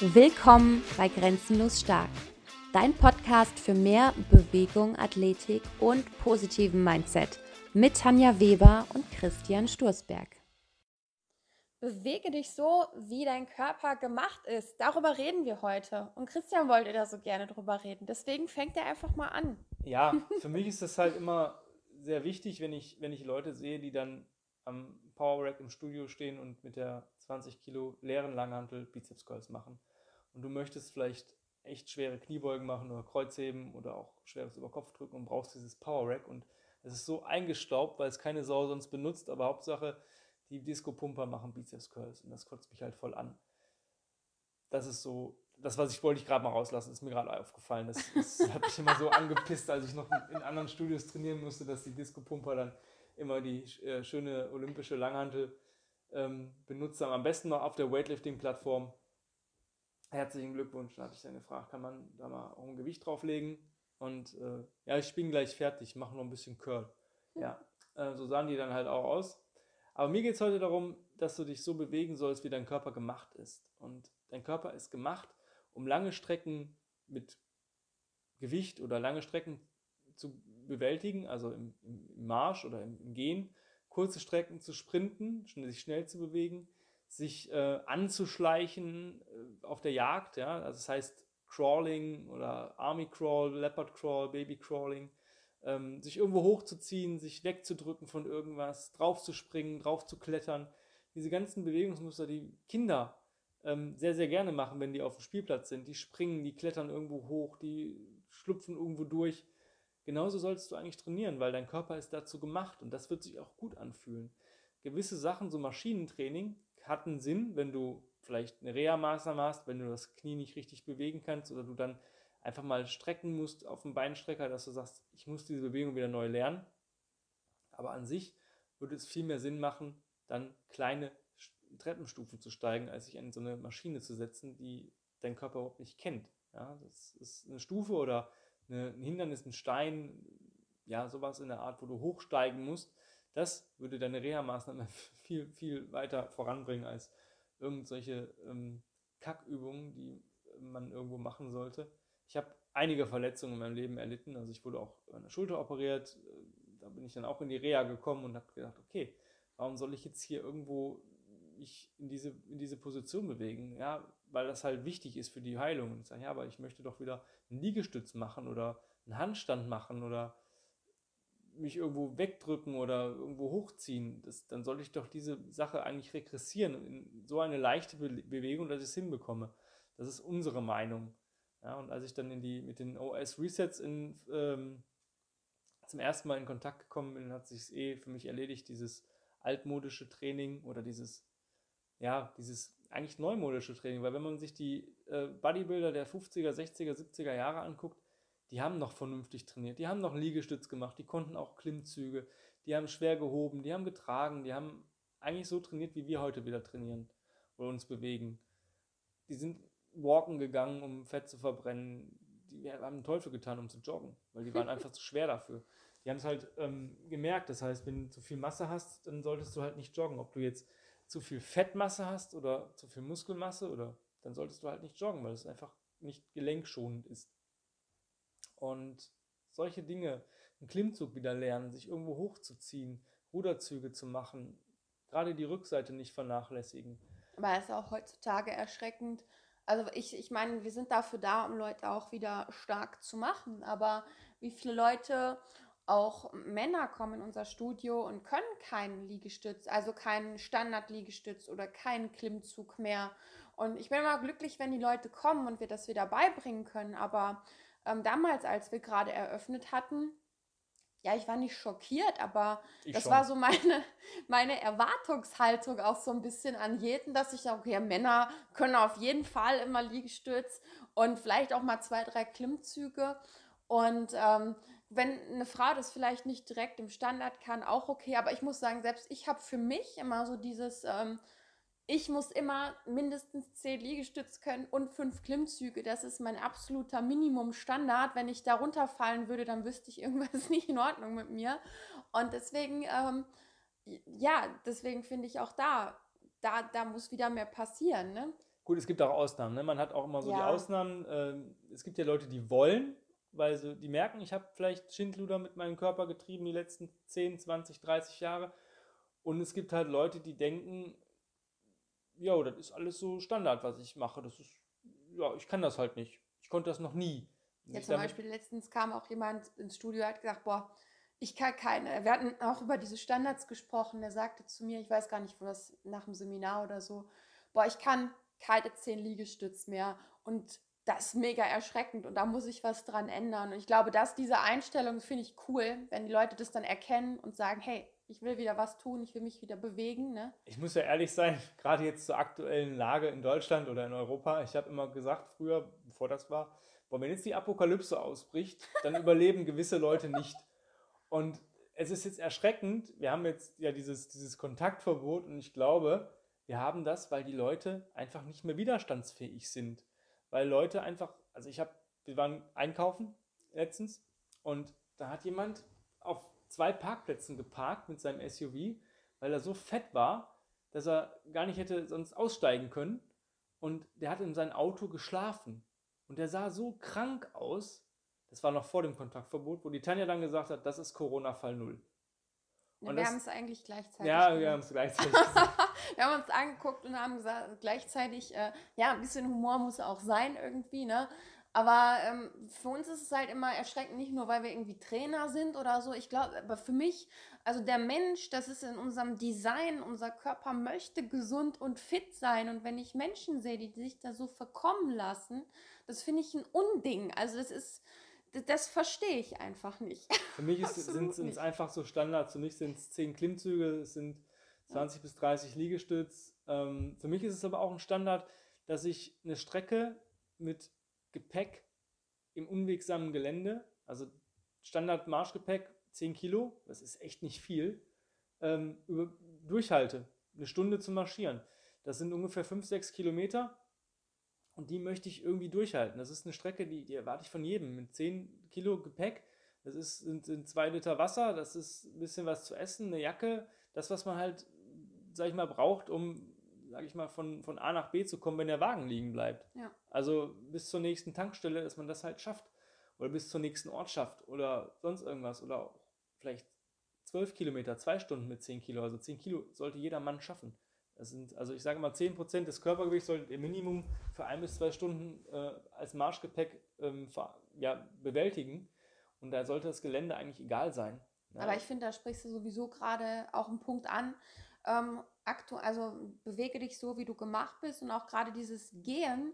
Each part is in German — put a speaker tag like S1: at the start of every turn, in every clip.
S1: Willkommen bei Grenzenlos Stark, dein Podcast für mehr Bewegung, Athletik und positiven Mindset mit Tanja Weber und Christian Sturzberg.
S2: Bewege dich so, wie dein Körper gemacht ist. Darüber reden wir heute. Und Christian wollte da so gerne drüber reden. Deswegen fängt er einfach mal an.
S3: Ja, für mich ist das halt immer sehr wichtig, wenn ich, wenn ich Leute sehe, die dann am Power Rack im Studio stehen und mit der 20 Kilo leeren Langhantel Bizeps Curls machen. Und du möchtest vielleicht echt schwere Kniebeugen machen oder Kreuzheben oder auch schweres Überkopfdrücken und brauchst dieses Power Rack und es ist so eingestaubt, weil es keine Sau sonst benutzt, aber Hauptsache die Disco-Pumper machen Bizeps Curls und das kotzt mich halt voll an. Das ist so, das, was ich wollte ich gerade mal rauslassen, ist mir gerade aufgefallen. Das, das hat mich immer so angepisst, als ich noch in anderen Studios trainieren musste, dass die Disco-Pumper dann immer die äh, schöne olympische Langhantel ähm, benutzt haben. Am besten noch auf der Weightlifting-Plattform. Herzlichen Glückwunsch. Da habe ich dann gefragt, kann man da mal auch ein Gewicht drauflegen? Und äh, ja, ich bin gleich fertig, mache noch ein bisschen Curl. Ja, äh, so sahen die dann halt auch aus. Aber mir geht es heute darum, dass du dich so bewegen sollst, wie dein Körper gemacht ist. Und dein Körper ist gemacht, um lange Strecken mit Gewicht oder lange Strecken zu bewältigen, also im, im Marsch oder im, im, Gehen, kurze Strecken zu sprinten, sich schnell zu bewegen, sich äh, anzuschleichen äh, auf der Jagd, ja, also das heißt Crawling oder Army Crawl, Leopard Crawl, Baby Crawling, ähm, sich irgendwo hochzuziehen, sich wegzudrücken von irgendwas, draufzuspringen, draufzuklettern, diese ganzen Bewegungsmuster, die Kinder ähm, sehr, sehr gerne machen, wenn die auf dem Spielplatz sind. Die springen, die klettern irgendwo hoch, die schlupfen irgendwo durch. Genauso solltest du eigentlich trainieren, weil dein Körper ist dazu gemacht und das wird sich auch gut anfühlen. Gewisse Sachen, so Maschinentraining, hatten Sinn, wenn du vielleicht eine Reha-Maßnahme hast, wenn du das Knie nicht richtig bewegen kannst oder du dann einfach mal strecken musst auf dem Beinstrecker, dass du sagst, ich muss diese Bewegung wieder neu lernen. Aber an sich würde es viel mehr Sinn machen, dann kleine Treppenstufen zu steigen, als sich an so eine Maschine zu setzen, die dein Körper überhaupt nicht kennt. Ja, das ist eine Stufe oder ein Hindernis, ein Stein, ja, sowas in der Art, wo du hochsteigen musst, das würde deine Reha-Maßnahme viel, viel weiter voranbringen als irgendwelche ähm, Kackübungen, die man irgendwo machen sollte. Ich habe einige Verletzungen in meinem Leben erlitten, also ich wurde auch an der Schulter operiert, da bin ich dann auch in die Reha gekommen und habe gedacht, okay, warum soll ich jetzt hier irgendwo mich in diese, in diese Position bewegen? Ja, weil das halt wichtig ist für die Heilung. Und ich sage, ja, aber ich möchte doch wieder einen Liegestütz machen oder einen Handstand machen oder mich irgendwo wegdrücken oder irgendwo hochziehen. Das, dann sollte ich doch diese Sache eigentlich regressieren in so eine leichte Be Bewegung, dass ich es hinbekomme. Das ist unsere Meinung. Ja, und als ich dann in die, mit den OS Resets in, ähm, zum ersten Mal in Kontakt gekommen bin, hat sich eh für mich erledigt, dieses altmodische Training oder dieses, ja, dieses eigentlich neumodische Training, weil wenn man sich die äh, Bodybuilder der 50er, 60er, 70er Jahre anguckt, die haben noch vernünftig trainiert, die haben noch Liegestütz gemacht, die konnten auch Klimmzüge, die haben schwer gehoben, die haben getragen, die haben eigentlich so trainiert, wie wir heute wieder trainieren oder uns bewegen. Die sind walken gegangen, um Fett zu verbrennen. Die haben einen Teufel getan, um zu joggen, weil die waren einfach zu schwer dafür. Die haben es halt ähm, gemerkt. Das heißt, wenn du zu viel Masse hast, dann solltest du halt nicht joggen. Ob du jetzt zu viel Fettmasse hast oder zu viel Muskelmasse oder dann solltest du halt nicht joggen, weil es einfach nicht gelenkschonend ist. Und solche Dinge, einen Klimmzug wieder lernen, sich irgendwo hochzuziehen, Ruderzüge zu machen, gerade die Rückseite nicht vernachlässigen.
S2: Aber es ist auch heutzutage erschreckend. Also ich, ich meine, wir sind dafür da, um Leute auch wieder stark zu machen. Aber wie viele Leute auch Männer kommen in unser Studio und können keinen Liegestütz, also keinen Standard-Liegestütz oder keinen Klimmzug mehr. Und ich bin immer glücklich, wenn die Leute kommen und wir das wieder beibringen können. Aber ähm, damals, als wir gerade eröffnet hatten, ja, ich war nicht schockiert, aber ich das schon. war so meine, meine Erwartungshaltung auch so ein bisschen an jeden, dass ich sage, okay, Männer können auf jeden Fall immer Liegestütz und vielleicht auch mal zwei, drei Klimmzüge. Und ähm, wenn eine Frau das vielleicht nicht direkt im Standard kann, auch okay. Aber ich muss sagen, selbst ich habe für mich immer so dieses, ähm, ich muss immer mindestens zehn Liegestütz können und fünf Klimmzüge. Das ist mein absoluter Minimum-Standard. Wenn ich da runterfallen würde, dann wüsste ich, irgendwas nicht in Ordnung mit mir. Und deswegen, ähm, ja, deswegen finde ich auch da, da, da muss wieder mehr passieren. Ne?
S3: Gut, es gibt auch Ausnahmen. Ne? Man hat auch immer so
S2: Ja.
S3: die Ausnahmen. Ähm, es gibt ja Leute, die wollen, weil sie, die merken, ich habe vielleicht Schindluder mit meinem Körper getrieben die letzten 10, 20, 30 Jahre. Und es gibt halt Leute, die denken, ja, das ist alles so Standard, was ich mache. Das ist, ja, ich kann das halt nicht. Ich konnte das noch nie.
S2: Ja, zum Beispiel letztens kam auch jemand ins Studio, hat gesagt, boah, ich kann keine. Wir hatten auch über diese Standards gesprochen. Der sagte zu mir, ich weiß gar nicht, wo das nach dem Seminar oder so, boah, ich kann keine zehn Liegestütz mehr. Und das ist mega erschreckend und da muss ich was dran ändern. Und ich glaube, dass diese Einstellung finde ich cool, wenn die Leute das dann erkennen und sagen, hey, ich will wieder was tun, ich will mich wieder bewegen. Ne?
S3: Ich muss ja ehrlich sein, gerade jetzt zur aktuellen Lage in Deutschland oder in Europa, ich habe immer gesagt, früher, bevor das war, boah, wenn jetzt die Apokalypse ausbricht, dann überleben gewisse Leute nicht. Und es ist jetzt erschreckend, wir haben jetzt ja dieses, dieses Kontaktverbot und ich glaube, wir haben das, weil die Leute einfach nicht mehr widerstandsfähig sind. Weil Leute einfach, also ich habe, wir waren einkaufen letztens und da hat jemand auf zwei Parkplätzen geparkt mit seinem SUV, weil er so fett war, dass er gar nicht hätte sonst aussteigen können. Und der hat in sein Auto geschlafen. Und der sah so krank aus. Das war noch vor dem Kontaktverbot, wo die Tanja dann gesagt hat, das ist Corona-Fall null.
S2: Ja,
S3: Und
S2: wir haben es eigentlich gleichzeitig
S3: Ja,
S2: gemacht.
S3: wir haben es gleichzeitig.
S2: Wir haben uns angeguckt und haben gesagt, gleichzeitig, äh, ja, ein bisschen Humor muss auch sein irgendwie, ne? Aber ähm, für uns ist es halt immer erschreckend, nicht nur, weil wir irgendwie Trainer sind oder so. Ich glaube, aber für mich, also der Mensch, das ist in unserem Design, unser Körper möchte gesund und fit sein. Und wenn ich Menschen sehe, die sich da so verkommen lassen, das finde ich ein Unding. Also das ist, das, verstehe ich einfach nicht.
S3: Für mich sind es einfach so Standards. Für mich sind es 10 Klimmzüge, es sind 20 bis 30 Liegestütz. Ähm, für mich ist es aber auch ein Standard, dass ich eine Strecke mit Gepäck im unwegsamen Gelände, also Standard Marschgepäck 10 Kilo, das ist echt nicht viel, ähm, über, durchhalte, eine Stunde zu marschieren. Das sind ungefähr 5, 6 Kilometer und die möchte ich irgendwie durchhalten. Das ist eine Strecke, die, die erwarte ich von jedem mit 10 Kilo Gepäck. Das ist, sind, sind zwei Liter Wasser, das ist ein bisschen was zu essen, eine Jacke, das, was man halt, sag ich mal, braucht, um, sag ich mal, von, von A nach B zu kommen, wenn der Wagen liegen bleibt.
S2: Ja.
S3: Also bis zur nächsten Tankstelle, dass man das halt schafft. Oder bis zur nächsten Ortschaft oder sonst irgendwas. Oder auch vielleicht 12 Kilometer, zwei Stunden mit 10 Kilo. Also 10 Kilo sollte jeder Mann schaffen. Das sind, also ich sage mal, 10% des Körpergewichts solltet ihr Minimum für ein bis zwei Stunden äh, als Marschgepäck ähm, ja, bewältigen. Und da sollte das Gelände eigentlich egal sein. Ja,
S2: Aber ich finde, da sprichst du sowieso gerade auch einen Punkt an. Ähm, aktu also bewege dich so, wie du gemacht bist und auch gerade dieses Gehen,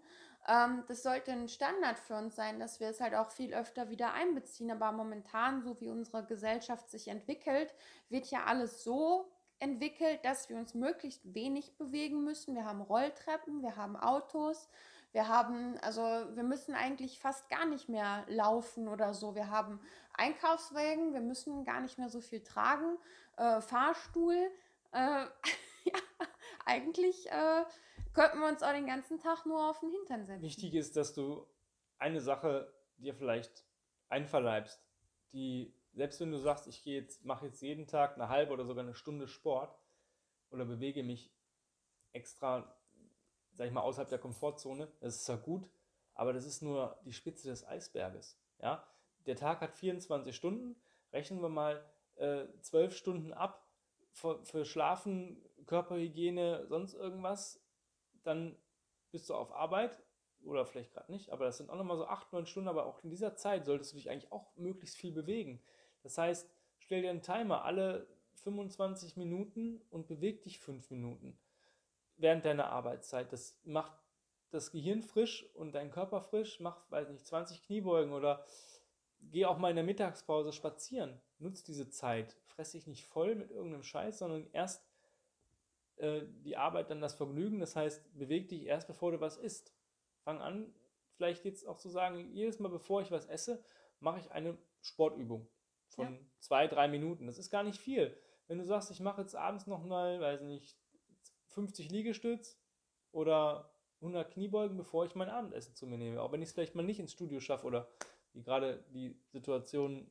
S2: ähm, das sollte ein Standard für uns sein, dass wir es halt auch viel öfter wieder einbeziehen. Aber momentan, so wie unsere Gesellschaft sich entwickelt, wird ja alles so entwickelt, dass wir uns möglichst wenig bewegen müssen. Wir haben Rolltreppen, wir haben Autos, wir haben, also wir müssen eigentlich fast gar nicht mehr laufen oder so. Wir haben Einkaufswagen, wir müssen gar nicht mehr so viel tragen, äh, Fahrstuhl. Äh, ja, eigentlich äh, könnten wir uns auch den ganzen Tag nur auf den Hintern setzen.
S3: Wichtig ist, dass du eine Sache dir vielleicht einverleibst, die, selbst wenn du sagst, ich gehe jetzt, mache jetzt jeden Tag eine halbe oder sogar eine Stunde Sport oder bewege mich extra, sag ich mal, außerhalb der Komfortzone, das ist zwar gut, aber das ist nur die Spitze des Eisberges. Ja? Der Tag hat 24 Stunden, rechnen wir mal äh, 12 Stunden ab für, für Schlafen, Körperhygiene, sonst irgendwas, dann bist du auf Arbeit oder vielleicht gerade nicht, aber das sind auch nochmal so 8, 9 Stunden, aber auch in dieser Zeit solltest du dich eigentlich auch möglichst viel bewegen. Das heißt, stell dir einen Timer alle 25 Minuten und beweg dich 5 Minuten während deiner Arbeitszeit. Das macht das Gehirn frisch und deinen Körper frisch. Mach, weiß nicht, 20 Kniebeugen oder geh auch mal in der Mittagspause spazieren. Nutz diese Zeit. Fress dich nicht voll mit irgendeinem Scheiß, sondern erst äh, die Arbeit, dann das Vergnügen. Das heißt, beweg dich erst, bevor du was isst. Fang an, vielleicht jetzt auch zu sagen, jedes Mal, bevor ich was esse, mache ich eine Sportübung von
S2: Ja.
S3: zwei, drei Minuten. Das ist gar nicht viel. Wenn du sagst, ich mache jetzt abends noch mal, weiß nicht, 50 Liegestütz oder 100 Kniebeugen, bevor ich mein Abendessen zu mir nehme. Auch wenn ich es vielleicht mal nicht ins Studio schaffe oder wie gerade die Situation,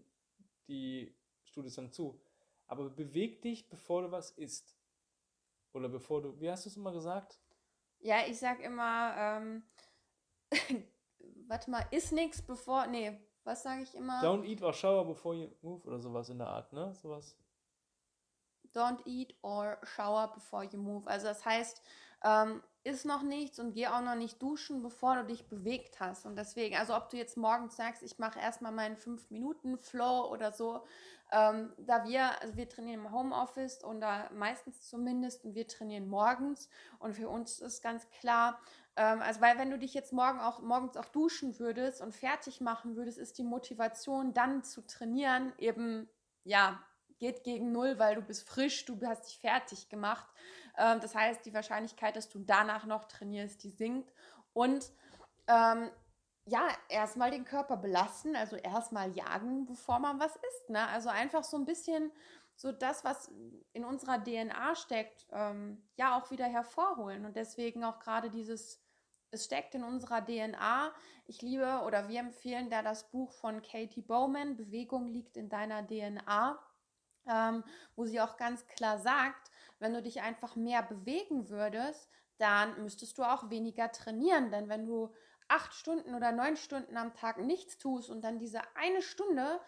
S3: die Studios dann zu. Aber beweg dich, bevor du was isst. Oder bevor du, wie hast du es immer gesagt?
S2: Ja, ich sag immer, ähm, warte mal, ist nichts bevor, nee, was sage ich immer?
S3: Don't eat or shower before you move oder sowas in der Art, ne? Sowas.
S2: Don't eat or shower before you move. Also das heißt, ähm, ist noch nichts und geh auch noch nicht duschen, bevor du dich bewegt hast. Und deswegen, also ob du jetzt morgens sagst, ich mache erstmal meinen 5-Minuten-Flow oder so, ähm, da wir, also wir trainieren im Homeoffice und da meistens zumindest und wir trainieren morgens und für uns ist ganz klar, ähm, also weil wenn du dich jetzt morgen auch, morgens auch duschen würdest und fertig machen würdest, ist die Motivation dann zu trainieren eben, ja, geht gegen null, weil du bist frisch, du hast dich fertig gemacht. Ähm, das heißt, die Wahrscheinlichkeit, dass du danach noch trainierst, die sinkt. Und ähm, ja, erstmal den Körper belasten, also erstmal jagen, bevor man was isst. Ne? Also einfach so ein bisschen so das, was in unserer DNA steckt, ähm, ja auch wieder hervorholen. Und deswegen auch gerade dieses, es steckt in unserer DNA. Ich liebe oder wir empfehlen da das Buch von Katie Bowman, Bewegung liegt in deiner DNA, ähm, wo sie auch ganz klar sagt, wenn du dich einfach mehr bewegen würdest, dann müsstest du auch weniger trainieren. Denn wenn du acht Stunden oder neun Stunden am Tag nichts tust und dann diese eine Stunde,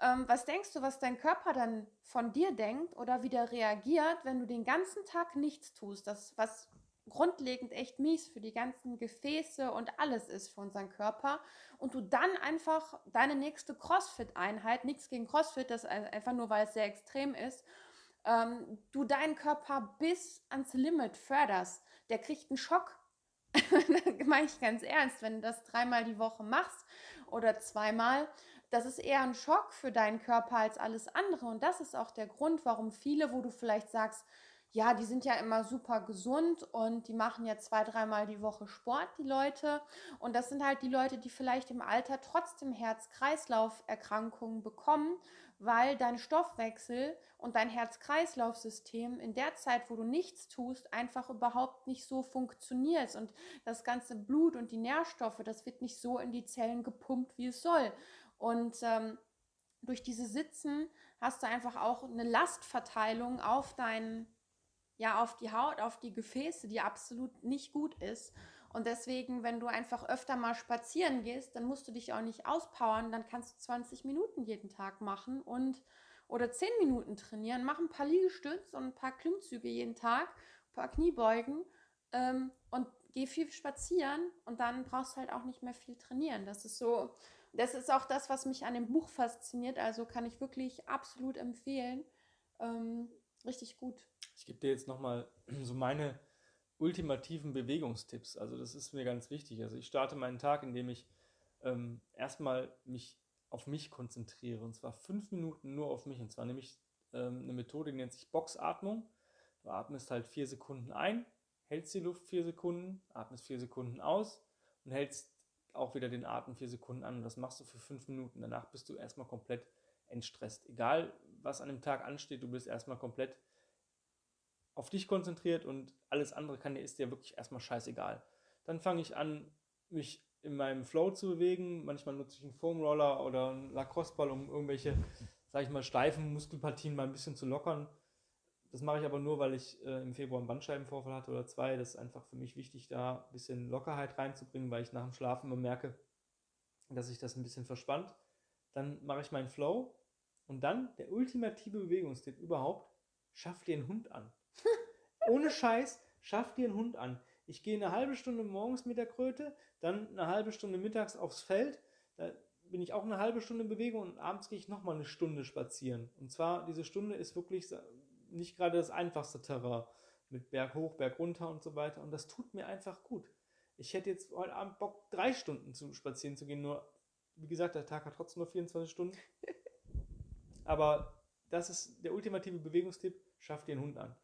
S2: ähm, was denkst du, was dein Körper dann von dir denkt oder wieder reagiert, wenn du den ganzen Tag nichts tust? Das, was grundlegend echt mies für die ganzen Gefäße und alles ist für unseren Körper und du dann einfach deine nächste CrossFit-Einheit, nichts gegen CrossFit, das einfach nur, weil es sehr extrem ist, ähm, du deinen Körper bis ans Limit förderst, der kriegt einen Schock. das meine ich ganz ernst, wenn du das dreimal die Woche machst oder zweimal, das ist eher ein Schock für deinen Körper als alles andere. Und das ist auch der Grund, warum viele, wo du vielleicht sagst, ja, die sind ja immer super gesund und die machen ja zwei, dreimal die Woche Sport, die Leute. Und das sind halt die Leute, die vielleicht im Alter trotzdem Herz-Kreislauf-Erkrankungen bekommen, weil dein Stoffwechsel und dein Herz-Kreislauf-System in der Zeit, wo du nichts tust, einfach überhaupt nicht so funktioniert. Und das ganze Blut und die Nährstoffe, das wird nicht so in die Zellen gepumpt, wie es soll. Und ähm, durch diese Sitzen hast du einfach auch eine Lastverteilung auf deinen ja auf die Haut, auf die Gefäße, die absolut nicht gut ist. Und deswegen, wenn du einfach öfter mal spazieren gehst, dann musst du dich auch nicht auspowern, dann kannst du 20 Minuten jeden Tag machen und oder 10 Minuten trainieren, mach ein paar Liegestütze und ein paar Klimmzüge jeden Tag, ein paar Kniebeugen ähm, und geh viel spazieren und dann brauchst du halt auch nicht mehr viel trainieren. Das ist so, das ist auch das, was mich an dem Buch fasziniert. Also kann ich wirklich absolut empfehlen. Ähm, richtig gut.
S3: Ich gebe dir jetzt nochmal so meine ultimativen Bewegungstipps. Also das ist mir ganz wichtig. Also ich starte meinen Tag, indem ich ähm, erstmal mich auf mich konzentriere. Und zwar fünf Minuten nur auf mich. Und zwar nämlich ähm, eine Methode, die nennt sich Boxatmung. Du atmest halt vier Sekunden ein, hältst die Luft vier Sekunden, atmest vier Sekunden aus und hältst auch wieder den Atem vier Sekunden an. Und das machst du für fünf Minuten. Danach bist du erstmal komplett entstresst. Egal, was an dem Tag ansteht, du bist erstmal komplett auf dich konzentriert und alles andere kann dir ist dir wirklich erstmal scheißegal. Dann fange ich an, mich in meinem Flow zu bewegen. Manchmal nutze ich einen Foam Roller oder einen Lacrosse-Ball, um irgendwelche, sage ich mal, steifen Muskelpartien mal ein bisschen zu lockern. Das mache ich aber nur, weil ich äh, im Februar einen Bandscheibenvorfall hatte oder zwei. Das ist einfach für mich wichtig, da ein bisschen Lockerheit reinzubringen, weil ich nach dem Schlafen immer merke, dass sich das ein bisschen verspannt. Dann mache ich meinen Flow und dann der ultimative Bewegungstipp überhaupt, schaff dir einen Hund an. Ohne Scheiß, schaff dir einen Hund an. Ich gehe eine halbe Stunde morgens mit der Kröte, dann eine halbe Stunde mittags aufs Feld. Da bin ich auch eine halbe Stunde in Bewegung und abends gehe ich nochmal eine Stunde spazieren. Und zwar, diese Stunde ist wirklich nicht gerade das einfachste Terrain mit Berg hoch, Berg runter und so weiter. Und das tut mir einfach gut. Ich hätte jetzt heute Abend Bock, drei Stunden zu spazieren zu gehen. Nur, wie gesagt, der Tag hat trotzdem nur 24 Stunden. Aber das ist der ultimative Bewegungstipp. Schaff dir einen Hund an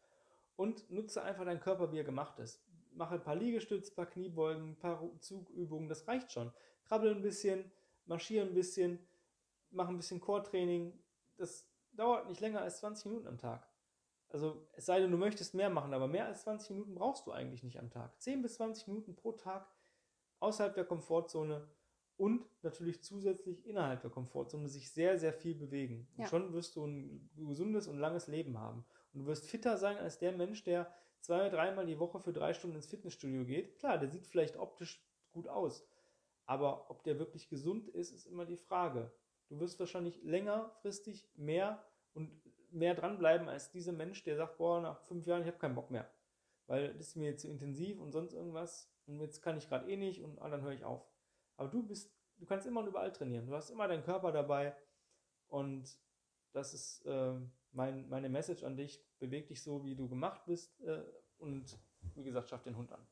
S3: und nutze einfach deinen Körper, wie er gemacht ist. Mache ein paar Liegestütze, ein paar Kniebeugen, ein paar Zugübungen, das reicht schon. Krabbel ein bisschen, marschiere ein bisschen, mache ein bisschen Core-Training. Das dauert nicht länger als 20 Minuten am Tag. Also es sei denn, du möchtest mehr machen, aber mehr als 20 Minuten brauchst du eigentlich nicht am Tag. 10 bis 20 Minuten pro Tag außerhalb der Komfortzone und natürlich zusätzlich innerhalb der Komfortzone sich sehr, sehr viel bewegen. Und ja. schon wirst du ein gesundes und langes Leben haben. Und du wirst fitter sein als der Mensch, der zwei, dreimal die Woche für drei Stunden ins Fitnessstudio geht, klar, der sieht vielleicht optisch gut aus. Aber ob der wirklich gesund ist, ist immer die Frage. Du wirst wahrscheinlich längerfristig mehr und mehr dranbleiben als dieser Mensch, der sagt, boah, nach fünf Jahren, ich habe keinen Bock mehr. Weil das ist mir zu intensiv und sonst irgendwas und jetzt kann ich gerade eh nicht und dann höre ich auf. Aber du bist, du kannst immer und überall trainieren. Du hast immer deinen Körper dabei und das ist äh, mein, meine Message an dich. Beweg dich so, wie du gemacht bist äh, und wie gesagt, schaff den Hund an.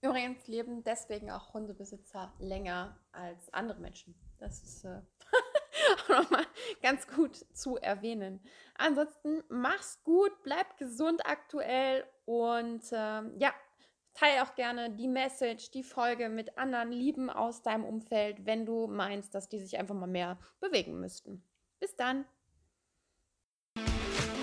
S2: Übrigens leben deswegen auch Hundebesitzer länger als andere Menschen. Das ist äh, auch nochmal ganz gut zu erwähnen. Ansonsten mach's gut, bleib gesund aktuell und ähm, ja, teile auch gerne die Message, die Folge mit anderen Lieben aus deinem Umfeld, wenn du meinst, dass die sich einfach mal mehr bewegen müssten. Bis dann!